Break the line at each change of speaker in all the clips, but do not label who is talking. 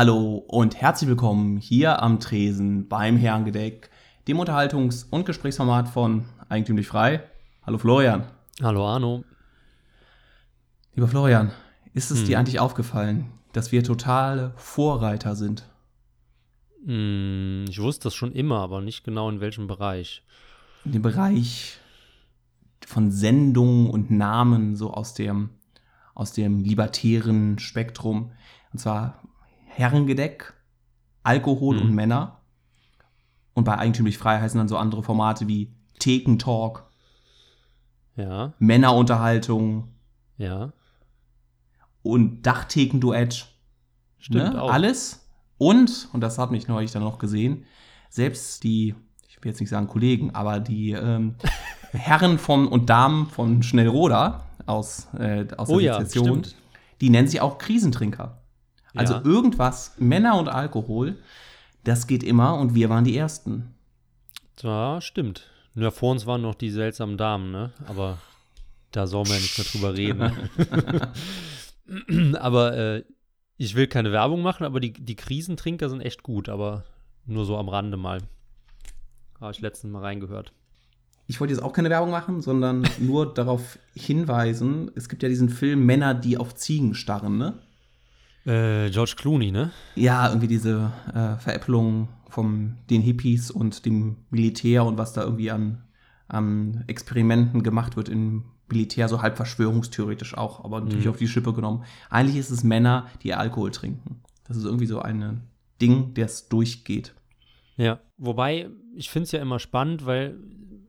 Hallo und herzlich willkommen hier am Tresen beim Herrengedeck, dem Unterhaltungs- und Gesprächsformat von Eigentümlich Frei. Hallo Florian.
Hallo Arno.
Lieber Florian, ist es
Hm.
dir eigentlich aufgefallen, dass wir totale Vorreiter sind?
Hm, ich wusste das schon immer, aber nicht genau in welchem Bereich.
In dem Bereich von Sendungen und Namen, so aus dem, aus dem libertären Spektrum. Und zwar Herrengedeck, Alkohol
Hm.
und Männer. Und bei Eigentümlich Frei heißen dann so andere Formate wie Thekentalk,
Ja,
Männerunterhaltung
ja,
und Dachthekenduett.
stimmt
ne?
auch.
Alles. Und, und das hat mich neulich dann noch gesehen, selbst die, ich will jetzt nicht sagen Kollegen, aber die ähm, Herren von und Damen von Schnellroda aus, äh, aus
Oh
der
ja,
Sezession,
stimmt.
die nennen sich auch Krisentrinker. Also
Ja.
irgendwas, Männer und Alkohol, das geht immer und wir waren die Ersten.
Ja, stimmt. Nur vor uns waren noch die seltsamen Damen, ne? Aber da soll man ja nicht mehr drüber reden. aber äh, ich will keine Werbung machen, aber die, die Krisentrinker sind echt gut, aber nur so am Rande mal. Habe ich letztens mal reingehört.
Ich wollte jetzt auch keine Werbung machen, sondern nur darauf hinweisen, es gibt ja diesen Film Männer, die auf Ziegen starren, ne?
Äh, George Clooney, ne?
Ja, irgendwie diese äh, Veräppelung von den Hippies und dem Militär und was da irgendwie an, an Experimenten gemacht wird im Militär, so halb verschwörungstheoretisch auch, aber natürlich
Mhm.
auf die Schippe genommen. Eigentlich ist es Männer, die Alkohol trinken. Das ist irgendwie so ein Ding, das durchgeht.
Ja, wobei ich finde es ja immer spannend, weil,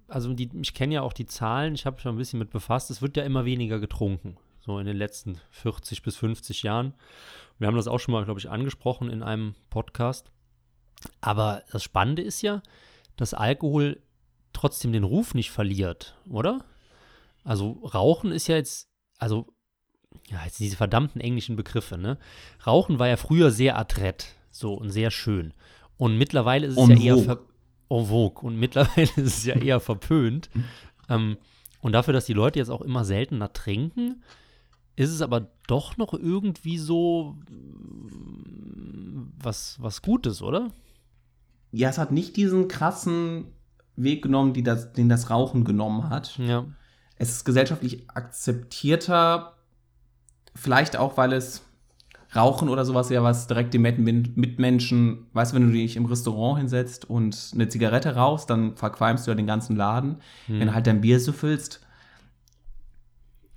also die, ich kenne ja auch die Zahlen, ich habe mich schon ein bisschen mit befasst, es wird ja immer weniger getrunken, so in den letzten 40 bis 50 Jahren. Wir haben das auch schon mal, glaube ich, angesprochen in einem Podcast. Aber das Spannende ist ja, dass Alkohol trotzdem den Ruf nicht verliert, oder? Also Rauchen ist ja jetzt, also, ja, jetzt diese verdammten englischen Begriffe, ne? Rauchen war ja früher sehr adrett, so und sehr schön. Und mittlerweile ist es
En
ja eher
vogue.
ver en vogue. Und mittlerweile ist es ja eher verpönt. ähm, und dafür, dass die Leute jetzt auch immer seltener trinken, ist es aber doch noch irgendwie so mm, was, was Gutes, oder?
Ja, es hat nicht diesen krassen Weg genommen, das, den das Rauchen genommen hat.
Ja.
Es ist gesellschaftlich akzeptierter, vielleicht auch, weil es Rauchen oder sowas ja was direkt dem Mit- Mitmenschen, weißt du, wenn du dich im Restaurant hinsetzt und eine Zigarette rauchst, dann verqualmst du ja den ganzen Laden. Wenn du halt dein Bier süffelst,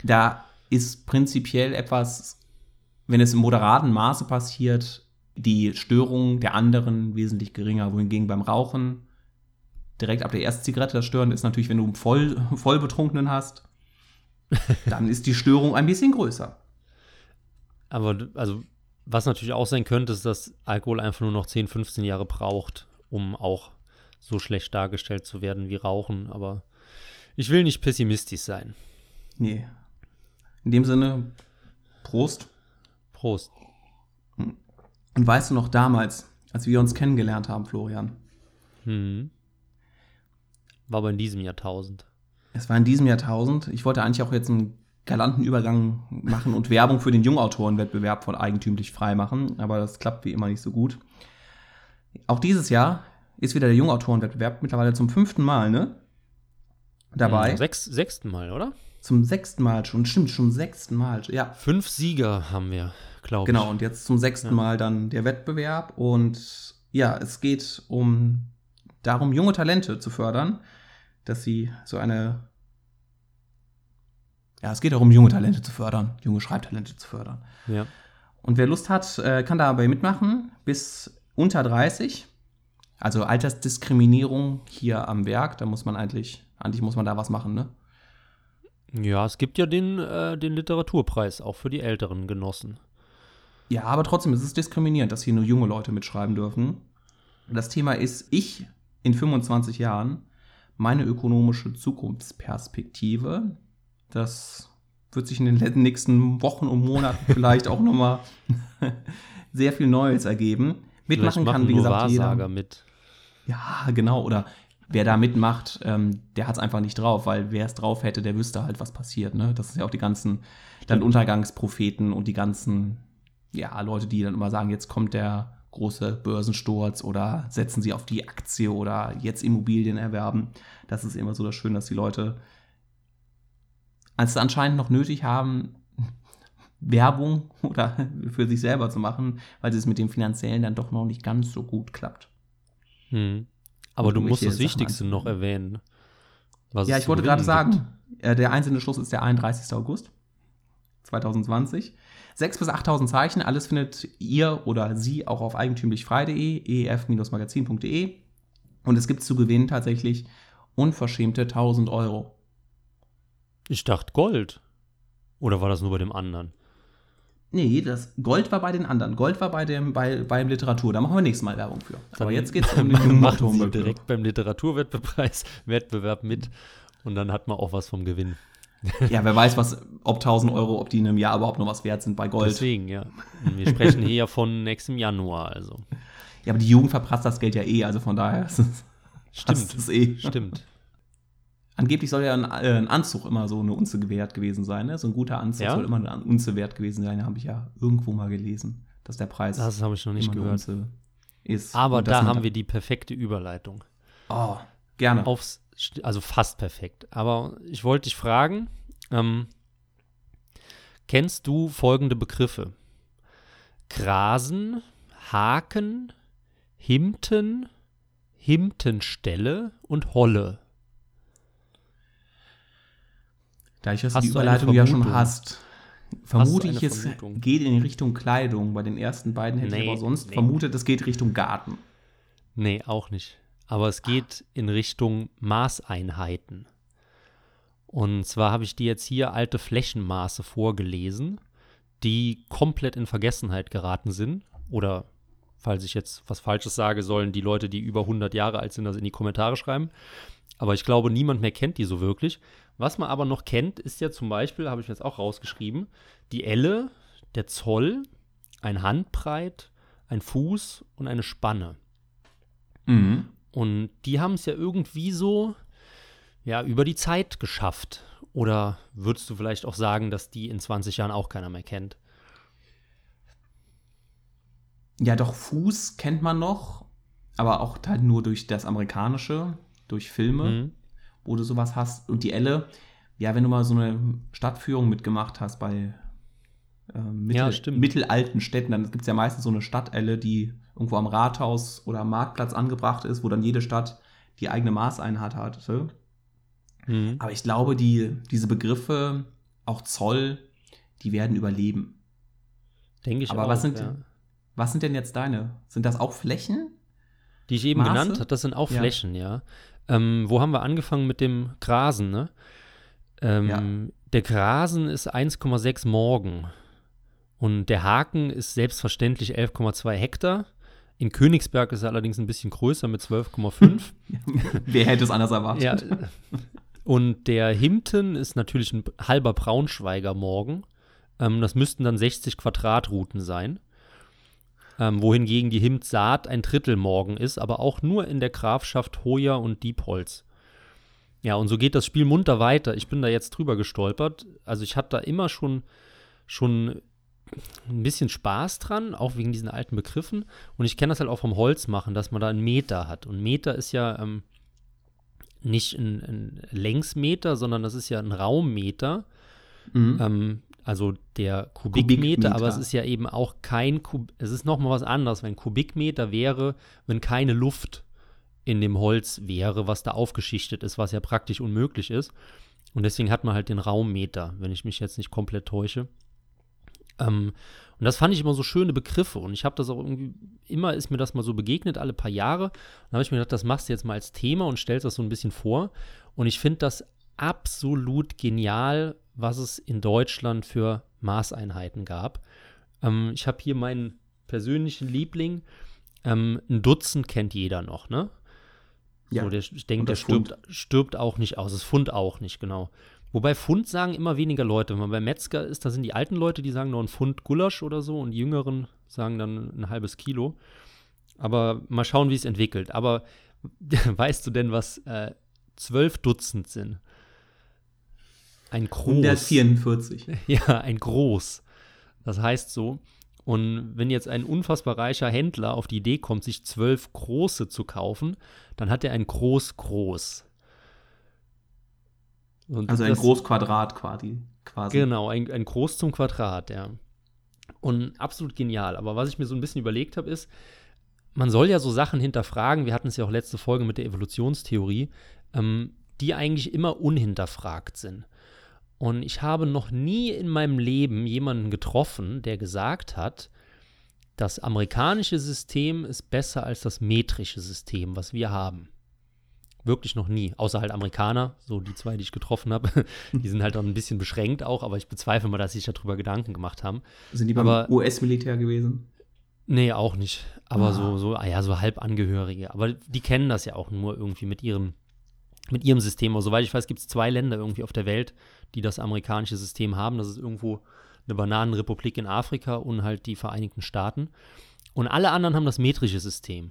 da ist prinzipiell etwas, wenn es im moderaten Maße passiert, die Störung der anderen wesentlich geringer. Wohingegen beim Rauchen direkt ab der ersten Zigarette das Stören ist natürlich, wenn du einen voll, voll Betrunkenen hast, dann ist die Störung ein bisschen größer.
Aber also, was natürlich auch sein könnte, ist, dass Alkohol einfach nur noch 10, 15 Jahre braucht, um auch so schlecht dargestellt zu werden wie Rauchen. Aber ich will nicht pessimistisch sein.
Nee. In dem Sinne, Prost.
Prost.
Und weißt du noch damals, als wir uns kennengelernt haben, Florian?
Hm. War aber in diesem Jahrtausend.
Es war in diesem Jahrtausend. Ich wollte eigentlich auch jetzt einen galanten Übergang machen und Werbung für den Jungautorenwettbewerb von Eigentümlich frei machen, aber das klappt wie immer nicht so gut. Auch dieses Jahr ist wieder der Jungautorenwettbewerb, mittlerweile zum fünften Mal, ne? Dabei.
Hm, Sechs, sechsten Mal, oder?
Zum sechsten Mal schon, stimmt, schon sechsten Mal. Ja,
Fünf Sieger haben wir, glaube
genau.
ich.
Und jetzt zum sechsten
Ja.
Mal dann der Wettbewerb. Und ja, es geht um darum, junge Talente zu fördern, dass sie so eine. Ja, es geht darum, junge Talente zu fördern, junge Schreibtalente zu fördern.
Ja.
Und wer Lust hat, äh, kann dabei mitmachen, bis unter 30. Also Altersdiskriminierung hier am Werk, da muss man eigentlich, eigentlich muss man da was machen, ne?
Ja, es gibt ja den, äh, den Literaturpreis, auch für die älteren Genossen.
Ja, aber trotzdem ist es diskriminierend, dass hier nur junge Leute mitschreiben dürfen. Das Thema ist ich in 25 Jahren, meine ökonomische Zukunftsperspektive. Das wird sich in den nächsten Wochen und Monaten vielleicht auch nochmal sehr viel Neues ergeben. Mitmachen kann, wie gesagt,
Wahrsager
jeder.
mit.
Ja, genau. Oder wer da mitmacht, ähm, der hat es einfach nicht drauf, weil wer es drauf hätte, der wüsste halt, was passiert. Ne? Das ist ja auch die ganzen Landuntergangspropheten und die ganzen ja, Leute, die dann immer sagen, jetzt kommt der große Börsensturz oder setzen sie auf die Aktie oder jetzt Immobilien erwerben. Das ist immer so das Schöne, dass die Leute als anscheinend noch nötig haben, Werbung oder für sich selber zu machen, weil es mit dem Finanziellen dann doch noch nicht ganz so gut klappt.
Hm. Aber du musst das Wichtigste noch erwähnen.
ja, ich wollte gerade sagen, äh, der einzelne Schluss ist der 31. August 2020. 6.000 bis 8.000 Zeichen, alles findet ihr oder sie auch auf eigentümlichfrei.de, ef-magazin.de. Und es gibt zu gewinnen tatsächlich unverschämte 1000 Euro.
Ich dachte Gold. Oder war das nur bei dem anderen?
Nee, das Gold war bei den anderen. Gold war bei dem bei, beim Literatur. Da machen wir nächstes Mal Werbung für.
Aber jetzt geht es um den machen Sie direkt beim Literaturwettbewerb Wettbewerb mit und dann hat man auch was vom Gewinn.
Ja, wer weiß, was, ob 1000 Euro, ob die in einem Jahr überhaupt noch was wert sind bei Gold.
Deswegen, ja. Wir sprechen hier ja von nächstem Januar, also.
Ja, aber die Jugend verprasst das Geld ja eh, also von daher ist es.
Stimmt.
Es
eh. Stimmt.
Angeblich soll ja ein, äh, ein, Anzug immer so eine Unze wert gewesen sein. Ne? So ein guter Anzug ja? soll immer eine Unze wert gewesen sein. Habe ich ja irgendwo mal gelesen, dass der Preis.
Das habe ich noch nicht gehört. Ist. Aber da haben wir die perfekte Überleitung.
Oh, gerne.
Aufs, also fast perfekt. Aber ich wollte dich fragen: ähm, Kennst du folgende Begriffe? Grasen, Haken, Himten, Himtenstelle und Holle.
Da ich das die Überleitung ja schon hast, vermute hast ich, es Vermutung? geht in Richtung Kleidung. Bei den ersten beiden hätte nee, ich aber sonst nee. vermutet, es geht Richtung Garten.
Nee, auch nicht. Aber es geht in Richtung Maßeinheiten. Und zwar habe ich dir jetzt hier alte Flächenmaße vorgelesen, die komplett in Vergessenheit geraten sind. Oder, falls ich jetzt was Falsches sage, sollen die Leute, die über 100 Jahre alt sind, das in die Kommentare schreiben. Aber ich glaube, niemand mehr kennt die so wirklich. Was man aber noch kennt, ist ja zum Beispiel, habe ich mir jetzt auch rausgeschrieben, die Elle, der Zoll, ein Handbreit, ein Fuß und eine Spanne. Mhm. Und die haben es ja irgendwie so, ja, über die Zeit geschafft. Oder würdest du vielleicht auch sagen, dass die in 20 Jahren auch keiner mehr kennt?
Ja, doch, Fuß kennt man noch, aber auch halt nur durch das Amerikanische, durch Filme. Mhm wo du sowas hast. Und die Elle, ja, wenn du mal so eine Stadtführung mitgemacht hast bei äh, mittel, ja, mittelalten Städten, dann gibt es ja meistens so eine Stadtelle, die irgendwo am Rathaus oder am Marktplatz angebracht ist, wo dann jede Stadt die eigene Maßeinheit hatte. Mhm. Aber ich glaube, die, diese Begriffe, auch Zoll, die werden überleben.
Denke ich
Aber
auch,
was sind,
ja.
was sind denn jetzt deine? Sind das auch Flächen?
Die ich eben Maße? genannt habe, das sind auch ja. Flächen, ja. Ähm, wo haben wir angefangen mit dem Grasen, ne? Ähm, ja. Der Grasen ist 1,6 Morgen. Und der Haken ist selbstverständlich 11,2 Hektar. In Königsberg ist er allerdings ein bisschen größer mit 12,5.
Wer hätte es anders erwartet? Ja.
Und der Himten ist natürlich ein halber Braunschweiger Morgen. Ähm, das müssten dann 60 Quadratrouten sein ähm, wohingegen die Himtsaat ein Drittel morgen ist, aber auch nur in der Grafschaft Hoya und Diepholz. Ja, und so geht das Spiel munter weiter. Ich bin da jetzt drüber gestolpert. Also ich hatte da immer schon, schon ein bisschen Spaß dran, auch wegen diesen alten Begriffen. Und ich kenne das halt auch vom Holz machen, dass man da einen Meter hat. Und Meter ist ja ähm, nicht ein, ein, Längsmeter, sondern das ist ja ein Raummeter. Mhm. Ähm, also der Kubikmeter, Kubikmeter, aber es ist ja eben auch kein Kub es ist nochmal was anderes, wenn Kubikmeter wäre, wenn keine Luft in dem Holz wäre, was da aufgeschichtet ist, was ja praktisch unmöglich ist. Und deswegen hat man halt den Raummeter, wenn ich mich jetzt nicht komplett täusche. Ähm, und das fand ich immer so schöne Begriffe. Und ich habe das auch irgendwie, immer ist mir das mal so begegnet, alle paar Jahre. Und da habe ich mir gedacht, das machst du jetzt mal als Thema und stellst das so ein bisschen vor. Und ich finde das absolut genial, was es in Deutschland für Maßeinheiten gab. Ähm, ich habe hier meinen persönlichen Liebling. Ähm, ein Dutzend kennt jeder noch, ne? Ja. So, der, ich denke, der stirbt, stirbt, auch nicht aus. Das Pfund auch nicht, genau. Wobei Pfund sagen immer weniger Leute. Wenn man bei Metzger ist, da sind die alten Leute, die sagen nur ein Pfund Gulasch oder so und die Jüngeren sagen dann ein halbes Kilo. Aber mal schauen, wie es entwickelt. Aber weißt du denn, was äh, zwölf Dutzend sind? Ein Groß.
144.
Ja, ein Groß. Das heißt so. Und wenn jetzt ein unfassbar reicher Händler auf die Idee kommt, sich zwölf große zu kaufen, dann hat er ein Groß-Groß.
also ein Großquadrat quasi. quasi.
Genau, ein, ein Groß zum Quadrat, ja. Und absolut genial. Aber was ich mir so ein bisschen überlegt habe, ist, man soll ja so Sachen hinterfragen. Wir hatten es ja auch letzte Folge mit der Evolutionstheorie, ähm, die eigentlich immer unhinterfragt sind. Und ich habe noch nie in meinem Leben jemanden getroffen, der gesagt hat, das amerikanische System ist besser als das metrische System, was wir haben. Wirklich noch nie. Außer halt Amerikaner, so die zwei, die ich getroffen habe. die sind halt dann ein bisschen beschränkt auch, aber ich bezweifle mal, dass sie sich darüber Gedanken gemacht haben.
Sind die beim US-Militär gewesen?
Nee, auch nicht. Aber ah. so, so, ah ja, so Halbangehörige. Aber die kennen das ja auch nur irgendwie mit ihrem, mit ihrem System. Aber soweit ich weiß, gibt es zwei Länder irgendwie auf der Welt, die das amerikanische System haben. Das ist irgendwo eine Bananenrepublik in Afrika und halt die Vereinigten Staaten. Und alle anderen haben das metrische System.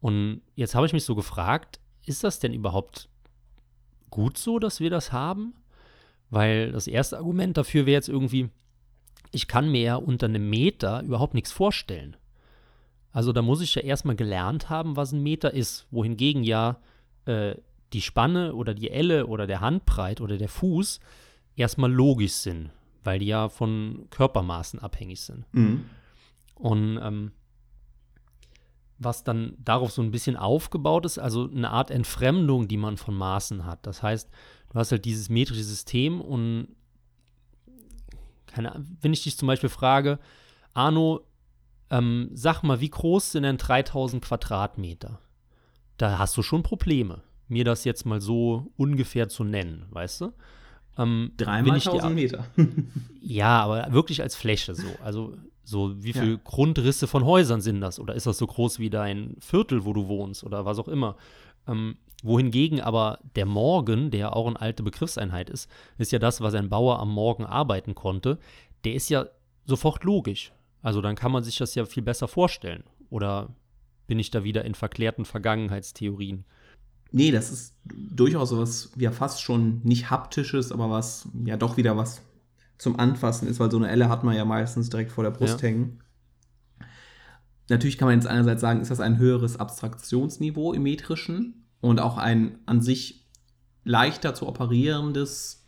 Und jetzt habe ich mich so gefragt, ist das denn überhaupt gut so, dass wir das haben? Weil das erste Argument dafür wäre jetzt irgendwie, ich kann mir ja unter einem Meter überhaupt nichts vorstellen. Also da muss ich ja erstmal gelernt haben, was ein Meter ist. Wohingegen ja äh, die Spanne oder die Elle oder der Handbreit oder der Fuß erstmal logisch sind, weil die ja von Körpermaßen abhängig sind. Mhm. Und ähm, was dann darauf so ein bisschen aufgebaut ist, also eine Art Entfremdung, die man von Maßen hat. Das heißt, du hast halt dieses metrische System und keine, wenn ich dich zum Beispiel frage, Arno, ähm, sag mal, wie groß sind denn 3000 Quadratmeter? Da hast du schon Probleme, mir das jetzt mal so ungefähr zu nennen, weißt du?
Ähm, Dreimal 1000 Meter.
ja, aber wirklich als Fläche so. Also so, wie viele ja. Grundrisse von Häusern sind das? Oder ist das so groß wie dein Viertel, wo du wohnst? Oder was auch immer. Ähm, wohingegen aber der Morgen, der auch eine alte Begriffseinheit ist, ist ja das, was ein Bauer am Morgen arbeiten konnte, der ist ja sofort logisch. Also dann kann man sich das ja viel besser vorstellen. Oder bin ich da wieder in verklärten Vergangenheitstheorien?
Nee, das ist durchaus so was, ja fast schon nicht haptisches, aber was, ja doch wieder was zum Anfassen ist, weil so eine Elle hat man ja meistens direkt vor der Brust ja. hängen. Natürlich kann man jetzt einerseits sagen, ist das ein höheres Abstraktionsniveau im metrischen und auch ein an sich leichter zu operierendes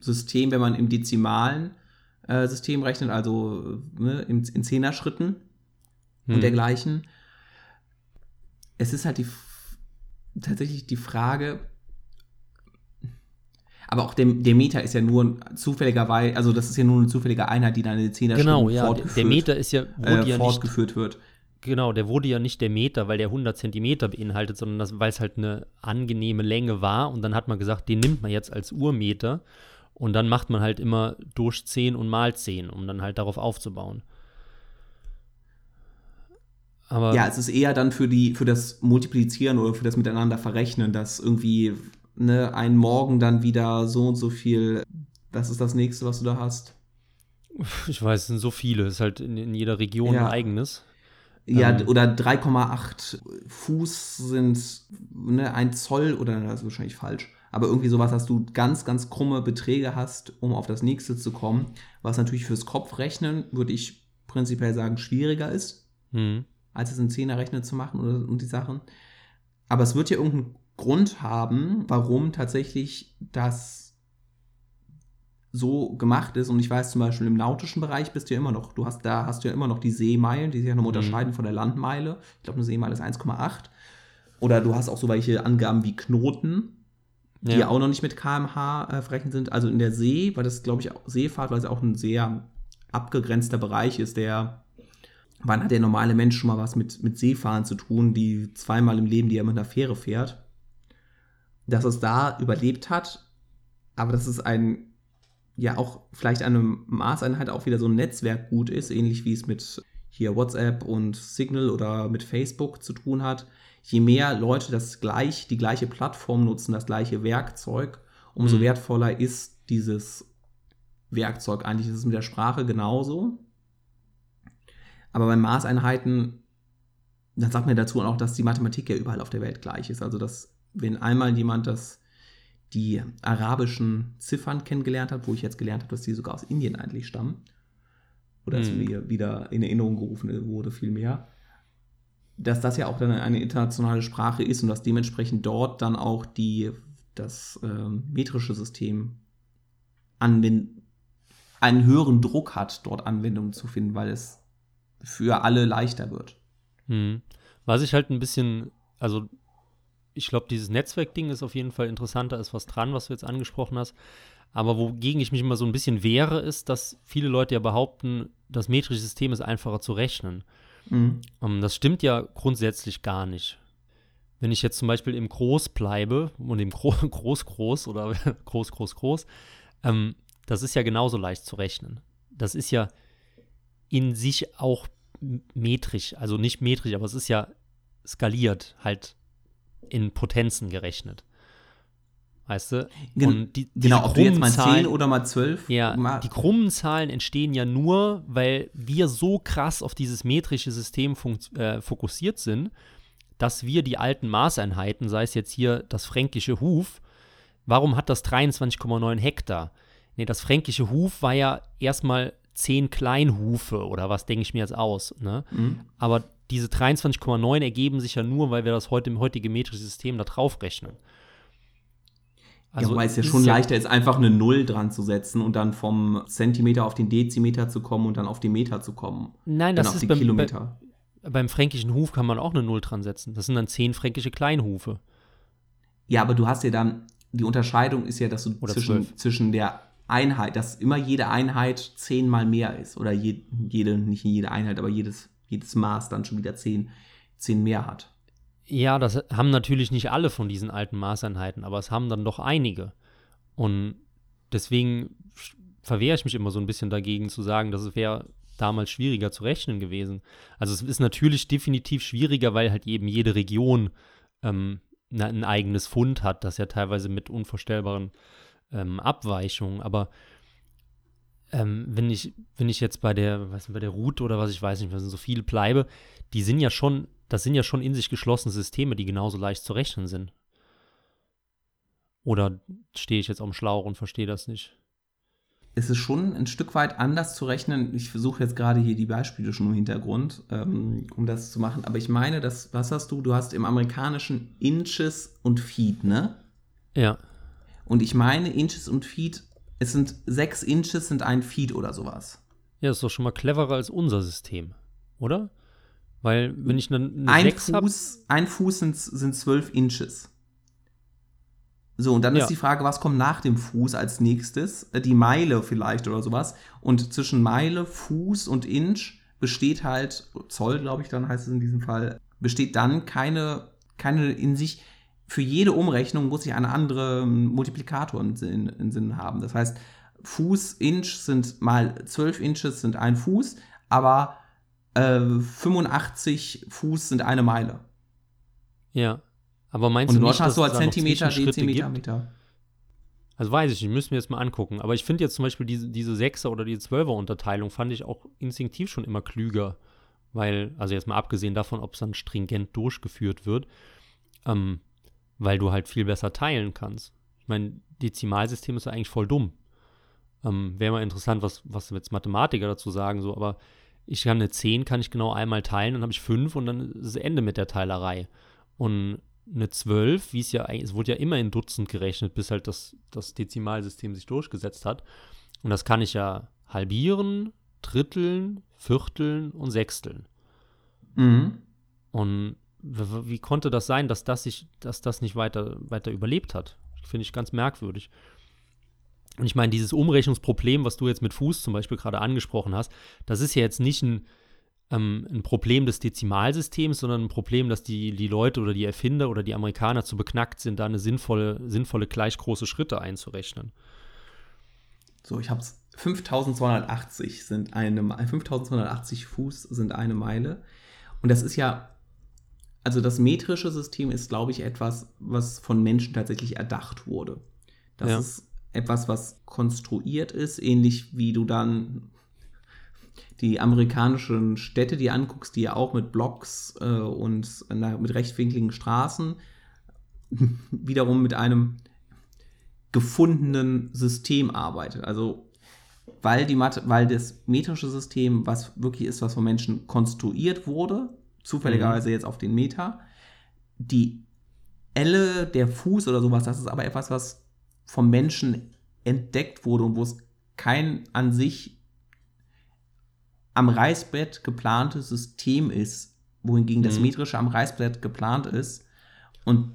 System, wenn man im dezimalen äh, System rechnet, also ne, in, in Zehner-Schritten hm. und dergleichen. Es ist halt die, tatsächlich die Frage, aber auch der, der Meter ist ja nur zufälligerweise, also das ist ja nur eine zufällige Einheit, die dann in den 10er
Genau, ja, der Meter ist ja,
wurde äh, ja fortgeführt nicht, wird.
Genau, der wurde ja nicht der Meter, weil der 100 Zentimeter beinhaltet, sondern weil es halt eine angenehme Länge war. Und dann hat man gesagt, den nimmt man jetzt als Urmeter. Und dann macht man halt immer durch 10 und mal 10, um dann halt darauf aufzubauen.
Aber ja, es ist eher dann für, die, für das Multiplizieren oder für das Miteinander verrechnen, dass irgendwie ne, einen Morgen dann wieder so und so viel. Was ist das nächste, was du da hast?
Ich weiß, es sind so viele. Es ist halt in, in jeder Region ja. ein eigenes.
Ja, ähm. oder 3,8 Fuß sind ne, ein Zoll oder das ist wahrscheinlich falsch. Aber irgendwie sowas, dass du ganz, ganz krumme Beträge hast, um auf das nächste zu kommen. Was natürlich fürs Kopfrechnen, würde ich prinzipiell sagen, schwieriger ist, mhm. Als es in Zehnerrechnen zu machen oder, und die Sachen. Aber es wird ja irgendeinen Grund haben, warum tatsächlich das so gemacht ist. Und ich weiß zum Beispiel im nautischen Bereich bist du ja immer noch, du hast, da hast du ja immer noch die Seemeilen, die sich ja noch mhm. unterscheiden von der Landmeile. Ich glaube, eine Seemeile ist 1,8. Oder du hast auch so welche Angaben wie Knoten, die ja, auch noch nicht mit kmh äh, verrechnet sind. Also in der See, weil das, glaube ich, Seefahrt, weil es auch ein sehr abgegrenzter Bereich ist, der wann hat der normale Mensch schon mal was mit, mit Seefahren zu tun, die zweimal im Leben, die er mit einer Fähre fährt dass es da überlebt hat, aber dass es ein, ja auch vielleicht eine Maßeinheit auch wieder so ein Netzwerk gut ist, ähnlich wie es mit hier WhatsApp und Signal oder mit Facebook zu tun hat. Je mehr Leute das gleich, die gleiche Plattform nutzen, das gleiche Werkzeug, umso mhm. wertvoller ist dieses Werkzeug. Eigentlich ist es mit der Sprache genauso. Aber bei Maßeinheiten, dann sagt man dazu auch, dass die Mathematik ja überall auf der Welt gleich ist. Also dass wenn einmal jemand das die arabischen Ziffern kennengelernt hat, wo ich jetzt gelernt habe, dass die sogar aus Indien eigentlich stammen, oder es
Mhm.
mir wieder in Erinnerung gerufen wurde, vielmehr, dass das ja auch dann eine internationale Sprache ist und dass dementsprechend dort dann auch die, das ähm, metrische System anwend einen höheren Druck hat, dort Anwendungen zu finden, weil es für alle leichter wird.
Hm. Was ich halt ein bisschen, also ich glaube, dieses Netzwerkding ist auf jeden Fall interessanter, ist was dran, was du jetzt angesprochen hast. Aber wogegen ich mich immer so ein bisschen wehre, ist, dass viele Leute ja behaupten, das metrische System ist einfacher zu rechnen.
Mhm.
Ähm, das stimmt ja grundsätzlich gar nicht. Wenn ich jetzt zum Beispiel im Groß bleibe und im Gro Groß, Groß oder Groß, Groß, Groß, ähm, das ist ja genauso leicht zu rechnen. Das ist ja in sich auch metrisch, also nicht metrisch, aber es ist ja skaliert, halt in Potenzen gerechnet. Weißt du?
Gen
Und die,
Genau, ob du jetzt mal
krummen Zahlen-
10 oder mal 12
ja,
mal,
die krummen Zahlen entstehen ja nur, weil wir so krass auf dieses metrische System äh, fokussiert sind, dass wir die alten Maßeinheiten, sei es jetzt hier das fränkische Huf, warum hat das 23,9 Hektar? Nee, das fränkische Huf war ja erstmal 10 Kleinhufe oder was denke ich mir jetzt aus, ne?
Mhm.
Aber diese 23,9 ergeben sich ja nur, weil wir das heute im heutige metrische System da drauf rechnen.
ja, wobei es ja
Also
schon leichter ist, einfach eine Null dran zu setzen und dann vom Zentimeter auf den Dezimeter zu kommen und dann auf den Meter zu kommen.
Nein,
dann
das
auf
ist beim, bei,
Kilometer.
beim fränkischen Huf kann man auch eine Null dran setzen. Das sind dann 10 fränkische Kleinhufe.
Ja, aber du hast ja dann, die Unterscheidung ist ja, dass du
Oder
zwischen,
zwölf.
zwischen der Einheit, dass immer jede Einheit zehnmal mehr ist. Oder je, jede, nicht jede Einheit, aber jedes, jedes Maß dann schon wieder zehn, zehn mehr hat.
Ja, das haben natürlich nicht alle von diesen alten Maßeinheiten, aber es haben dann doch einige. Und deswegen verwehre ich mich immer so ein bisschen dagegen zu sagen, dass es wäre damals schwieriger zu rechnen gewesen. Also es ist natürlich definitiv schwieriger, weil halt eben jede Region ähm, ein eigenes Fund hat, das ja teilweise mit unvorstellbaren ähm, Abweichungen. Aber ähm, wenn ich, wenn ich jetzt bei der, weiß nicht, bei der Route oder was ich weiß nicht, was so viele bleibe, die sind ja schon, das sind ja schon in sich geschlossene Systeme, die genauso leicht zu rechnen sind. Oder stehe ich jetzt am Schlauch und verstehe das nicht?
Es ist schon ein Stück weit anders zu rechnen. Ich versuche jetzt gerade hier die Beispiele schon im Hintergrund, ähm, um das zu machen. Aber ich meine, dass, was hast du? Du hast im amerikanischen Inches und Feet, ne?
Ja.
Und ich meine, Inches und Feet, es sind sechs Inches sind ein Feet oder sowas.
Ja, ist doch schon mal cleverer als unser System, oder? Weil, wenn ich eine, eine
Ein
6 habe.
Fuß, ein Fuß sind, sind zwölf Inches. So, und dann
Ja.
ist die Frage, was kommt nach dem Fuß als nächstes? Äh, Die Meile vielleicht oder sowas. Und zwischen Meile, Fuß und Inch besteht halt, Zoll, glaube ich, dann heißt es in diesem Fall, besteht dann keine, keine in sich, für jede Umrechnung muss ich eine andere ähm, Multiplikator im Sinn, im Sinn haben. Das heißt, Fuß, Inch sind mal 12 Inches sind ein Fuß, aber äh, 85 Fuß sind eine Meile.
Ja. Aber meinst
Und
du nicht,
hast
dass
du
noch
Zentimeter, Dezimeter? Meter.
Also weiß ich nicht, müssen wir jetzt mal angucken. Aber ich finde jetzt zum Beispiel diese, diese 6er oder die 12er Unterteilung fand ich auch instinktiv schon immer klüger. Weil, also jetzt mal abgesehen davon, ob es dann stringent durchgeführt wird, ähm, weil du halt viel besser teilen kannst. Ich meine, Dezimalsystem ist ja eigentlich voll dumm. Ähm, Wäre mal interessant, was, was jetzt Mathematiker dazu sagen, so, aber ich kann eine 10, kann ich genau einmal teilen, dann habe ich 5 und dann ist es Ende mit der Teilerei. Und eine 12, wie es ja eigentlich, es wurde ja immer in Dutzend gerechnet, bis halt das, das Dezimalsystem sich durchgesetzt hat. Und das kann ich ja halbieren, dritteln, vierteln und sechsteln.
Mhm.
Und wie konnte das sein, dass das, sich, dass das nicht weiter, weiter überlebt hat? Finde ich ganz merkwürdig. Und ich meine, dieses Umrechnungsproblem, was du jetzt mit Fuß zum Beispiel gerade angesprochen hast, das ist ja jetzt nicht ein, ähm, ein Problem des Dezimalsystems, sondern ein Problem, dass die, die Leute oder die Erfinder oder die Amerikaner zu beknackt sind, da eine sinnvolle, sinnvolle gleich große Schritte einzurechnen.
So, ich hab's. 5280 sind eine Me- 5280 Fuß sind eine Meile. Und das ist ja, also das metrische System ist, glaube ich, etwas, was von Menschen tatsächlich erdacht wurde. Das
Ja.
ist etwas, was konstruiert ist, ähnlich wie du dann die amerikanischen Städte, die anguckst, die ja auch mit Blocks äh, und na, mit rechtwinkligen Straßen wiederum mit einem gefundenen System arbeitet. Also weil, die Mathe, weil das metrische System, was wirklich ist, was von Menschen konstruiert wurde, zufälligerweise mhm. jetzt auf den Meter, die Elle, der Fuß oder sowas, das ist aber etwas, was vom Menschen entdeckt wurde und wo es kein an sich am Reißbrett geplantes System ist, wohingegen mhm. das metrische am Reißbrett geplant ist. Und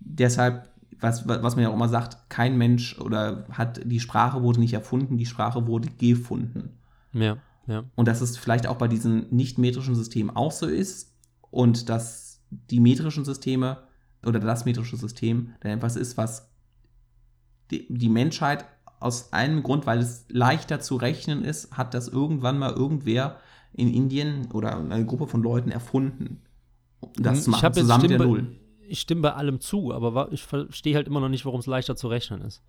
deshalb, was, was man ja auch immer sagt, kein Mensch oder hat, die Sprache wurde nicht erfunden, die Sprache wurde gefunden.
Ja, ja.
Und dass es vielleicht auch bei diesen nicht-metrischen Systemen auch so ist und dass die metrischen Systeme oder das metrische System dann etwas ist, was die, die Menschheit aus einem Grund, weil es leichter zu rechnen ist, hat das irgendwann mal irgendwer in Indien oder eine Gruppe von Leuten erfunden.
Das hm, zu machen, zusammen mit der Null. Ich stimme bei allem zu, aber ich verstehe halt immer noch nicht, warum es leichter zu rechnen ist.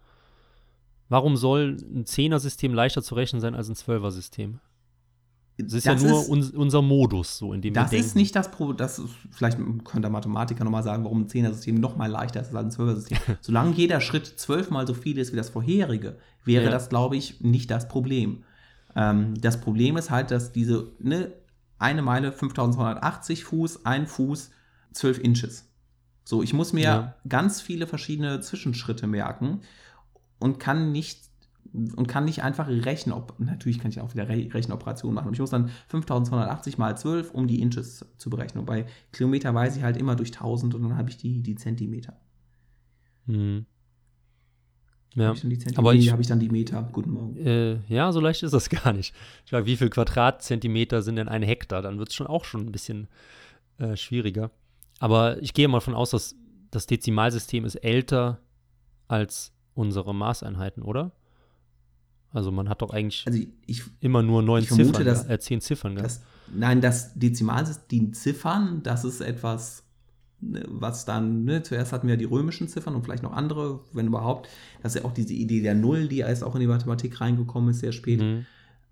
Warum soll ein Zehner-System leichter zu rechnen sein als ein Zwölfer-System? Es ist das ja nur ist, un, unser Modus, so in dem
wir denken. Das ist nicht das Problem, das ist, vielleicht könnte der Mathematiker nochmal sagen, warum ein Zehner-System noch mal leichter ist als ein Zwölfer-System. Solange jeder Schritt zwölfmal so viel ist wie das vorherige, wäre ja. das, glaube ich, nicht das Problem. Ähm, das Problem ist halt, dass diese ne, eine Meile 5280 Fuß, ein Fuß, 12 Inches. So, ich muss mir ja. ganz viele verschiedene Zwischenschritte merken und kann nicht und kann nicht einfach rechnen, ob, natürlich kann ich auch wieder Re Rechenoperationen machen, aber ich muss dann 5280 mal 12, um die Inches zu berechnen. Und bei Kilometer weiß ich halt immer durch 1000 und dann habe ich die, die Zentimeter.
Hm.
Ja. Habe ich dann die Zentimeter, aber ich, habe ich dann die Meter. Guten Morgen.
Äh, ja, so leicht ist das gar nicht. Ich frage, wie viel Quadratzentimeter sind denn ein Hektar? Dann wird es schon auch schon ein bisschen äh, schwieriger. Aber ich gehe mal davon aus, dass das Dezimalsystem ist älter als unsere Maßeinheiten, oder? Also man hat doch eigentlich
also ich,
immer nur neun
vermute,
Ziffern,
dass,
äh, zehn Ziffern.
Das, nein, das Dezimalsystem, die Ziffern, das ist etwas, ne, was dann, ne, zuerst hatten wir die römischen Ziffern und vielleicht noch andere, wenn überhaupt. Das ist ja auch diese Idee der Null, die erst auch in die Mathematik reingekommen ist, sehr spät. Mhm.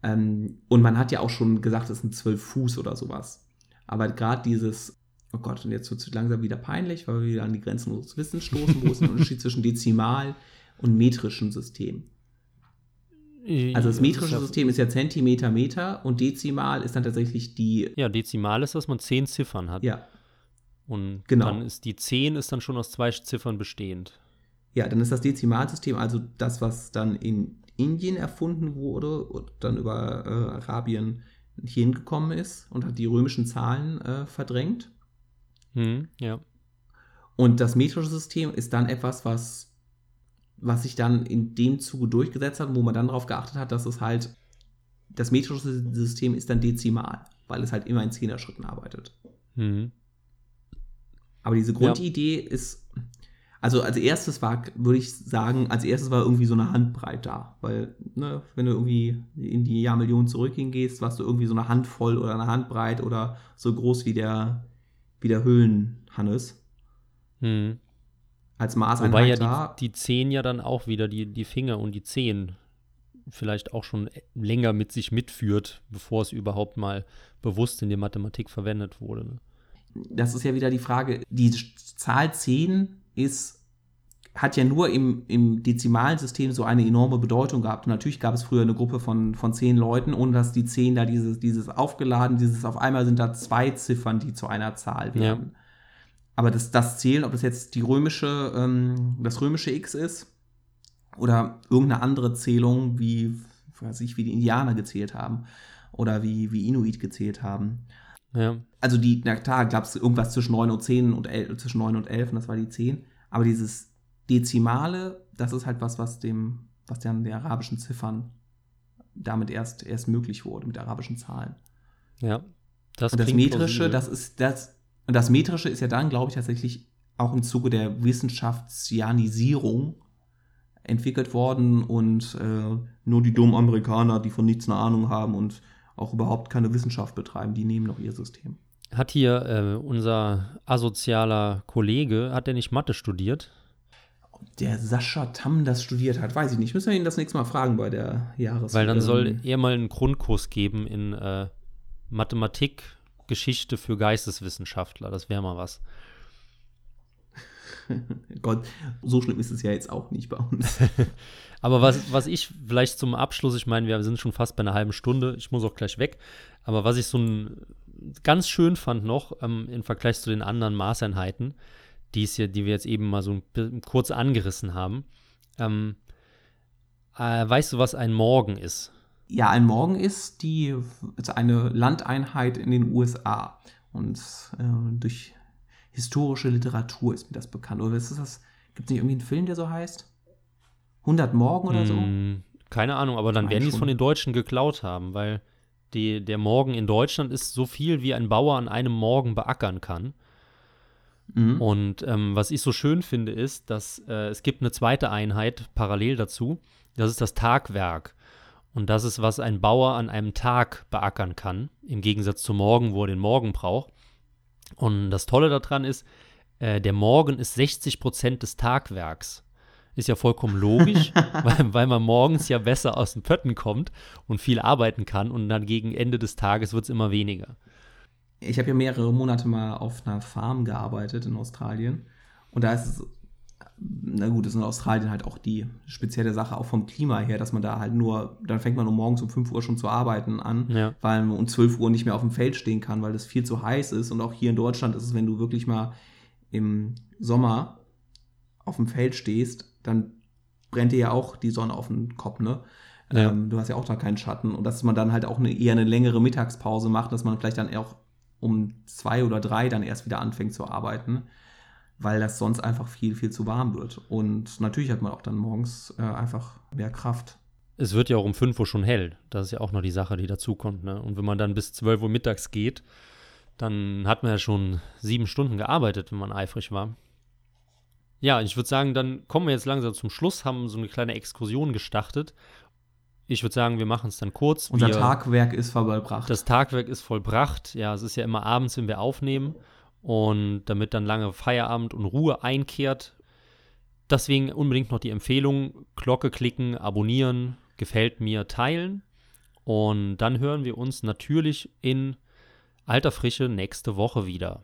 Ähm, und man hat ja auch schon gesagt, es sind zwölf Fuß oder sowas. Aber gerade dieses, oh Gott, und jetzt wird es langsam wieder peinlich, weil wir wieder an die Grenzen unseres Wissens stoßen, wo ist der Unterschied zwischen Dezimal und metrischen System? Also das metrische System ist ja Zentimeter, Meter und Dezimal ist dann tatsächlich die.
Ja, Dezimal ist, dass man zehn Ziffern hat.
Ja.
Und genau. dann ist die 10 ist dann schon aus zwei Ziffern bestehend.
Ja, dann ist das Dezimalsystem also das, was dann in Indien erfunden wurde und dann über äh, Arabien hier hingekommen ist und hat die römischen Zahlen äh, verdrängt.
Hm, ja.
Und das metrische System ist dann etwas, was was sich dann in dem Zuge durchgesetzt hat, wo man dann darauf geachtet hat, dass es halt, das metrische System ist dann dezimal, weil es halt immer in Zehner-Schritten arbeitet.
Mhm.
Aber diese Grundidee ja. ist, also als erstes war, würde ich sagen, als erstes war irgendwie so eine Handbreit da, weil, ne, wenn du irgendwie in die Jahrmillionen zurück hingehst, warst du irgendwie so eine Handvoll oder eine Handbreit oder so groß wie der, wie der Höhlenhannes.
Mhm
als Maßeinheit
Wobei ja da. Die, die Zehen ja dann auch wieder, die, die Finger und die Zehen vielleicht auch schon länger mit sich mitführt, bevor es überhaupt mal bewusst in der Mathematik verwendet wurde. Ne?
Das ist ja wieder die Frage, die Zahl 10 ist hat ja nur im, im Dezimalsystem so eine enorme Bedeutung gehabt. Und natürlich gab es früher eine Gruppe von, von zehn Leuten, ohne dass die zehn da dieses, dieses aufgeladen, dieses auf einmal sind da zwei Ziffern, die zu einer Zahl werden. Ja. Aber das, das Zählen, ob das jetzt die römische, ähm, das römische X ist oder irgendeine andere Zählung, wie, weiß ich, wie die Indianer gezählt haben oder wie, wie Inuit gezählt haben.
Ja.
Also die, na klar, gab es irgendwas zwischen 9 und 10 und 11, zwischen 9 und 11 und das war die 10. Aber dieses Dezimale, das ist halt was, was dem, was dann der arabischen Ziffern damit erst, erst möglich wurde, mit arabischen Zahlen.
Ja.
Das und das metrische, das ist, das, und das Metrische ist ja dann, glaube ich, tatsächlich auch im Zuge der Wissenschaftsianisierung entwickelt worden und äh, nur die dummen Amerikaner, die von nichts eine Ahnung haben und auch überhaupt keine Wissenschaft betreiben, die nehmen noch ihr System.
Hat hier äh, unser asozialer Kollege, hat der nicht Mathe studiert?
Der Sascha Tam das studiert hat, weiß ich nicht. Müssen wir ihn das nächste Mal fragen bei der Jahres.
Weil dann soll er mal einen Grundkurs geben in äh, Mathematik, Geschichte für Geisteswissenschaftler. Das wäre mal was.
Gott, so schlimm ist es ja jetzt auch nicht bei uns.
aber was, was ich vielleicht zum Abschluss, ich meine, wir sind schon fast bei einer halben Stunde, ich muss auch gleich weg, aber was ich so ein, ganz schön fand noch ähm, im Vergleich zu den anderen Maßeinheiten, die, es ja, die wir jetzt eben mal so kurz angerissen haben, ähm, äh, weißt du, was ein Morgen ist?
Ja, ein Morgen ist die ist eine Landeinheit in den USA. Und äh, durch historische Literatur ist mir das bekannt. Oder ist das, gibt es nicht irgendwie einen Film, der so heißt? 100 Morgen oder so?
Hm, keine Ahnung, aber dann werden die es von den Deutschen geklaut haben, weil die, der Morgen in Deutschland ist so viel, wie ein Bauer an einem Morgen beackern kann. Mhm. Und ähm, was ich so schön finde, ist, dass äh, es gibt eine zweite Einheit parallel dazu. Das ist das Tagwerk. Und das ist, was ein Bauer an einem Tag beackern kann, im Gegensatz zum Morgen, wo er den Morgen braucht. Und das Tolle daran ist, äh, der Morgen ist 60 Prozent des Tagwerks. Ist ja vollkommen logisch, weil, weil, man morgens ja besser aus den Pötten kommt und viel arbeiten kann und dann gegen Ende des Tages wird es immer weniger.
Ich habe ja mehrere Monate mal auf einer Farm gearbeitet in Australien und da ist es na gut, das ist in Australien halt auch die spezielle Sache, auch vom Klima her, dass man da halt nur, dann fängt man um morgens um 5 Uhr schon zu arbeiten an, ja. weil man um 12 Uhr nicht mehr auf dem Feld stehen kann, weil das viel zu heiß ist. Und auch hier in Deutschland ist es, wenn du wirklich mal im Sommer auf dem Feld stehst, dann brennt dir ja auch die Sonne auf den Kopf, ne? Ja. Ähm, du hast ja auch da keinen Schatten. Und dass man dann halt auch eine, eher eine längere Mittagspause macht, dass man vielleicht dann auch um zwei oder drei dann erst wieder anfängt zu arbeiten weil das sonst einfach viel, viel zu warm wird. Und natürlich hat man auch dann morgens äh, einfach mehr Kraft.
Es wird ja auch um 5 Uhr schon hell. Das ist ja auch noch die Sache, die dazukommt. Ne? Und wenn man dann bis 12 Uhr mittags geht, dann hat man ja schon sieben Stunden gearbeitet, wenn man eifrig war. Ja, ich würde sagen, dann kommen wir jetzt langsam zum Schluss, haben so eine kleine Exkursion gestartet. Ich würde sagen, wir machen es dann kurz.
Unser wir, Tagwerk ist vollbracht.
Das Tagwerk ist vollbracht. Ja, es ist ja immer abends, wenn wir aufnehmen und damit dann lange Feierabend und Ruhe einkehrt. Deswegen unbedingt noch die Empfehlung, Glocke klicken, abonnieren, gefällt mir, teilen. Und dann hören wir uns natürlich in alter Frische nächste Woche wieder.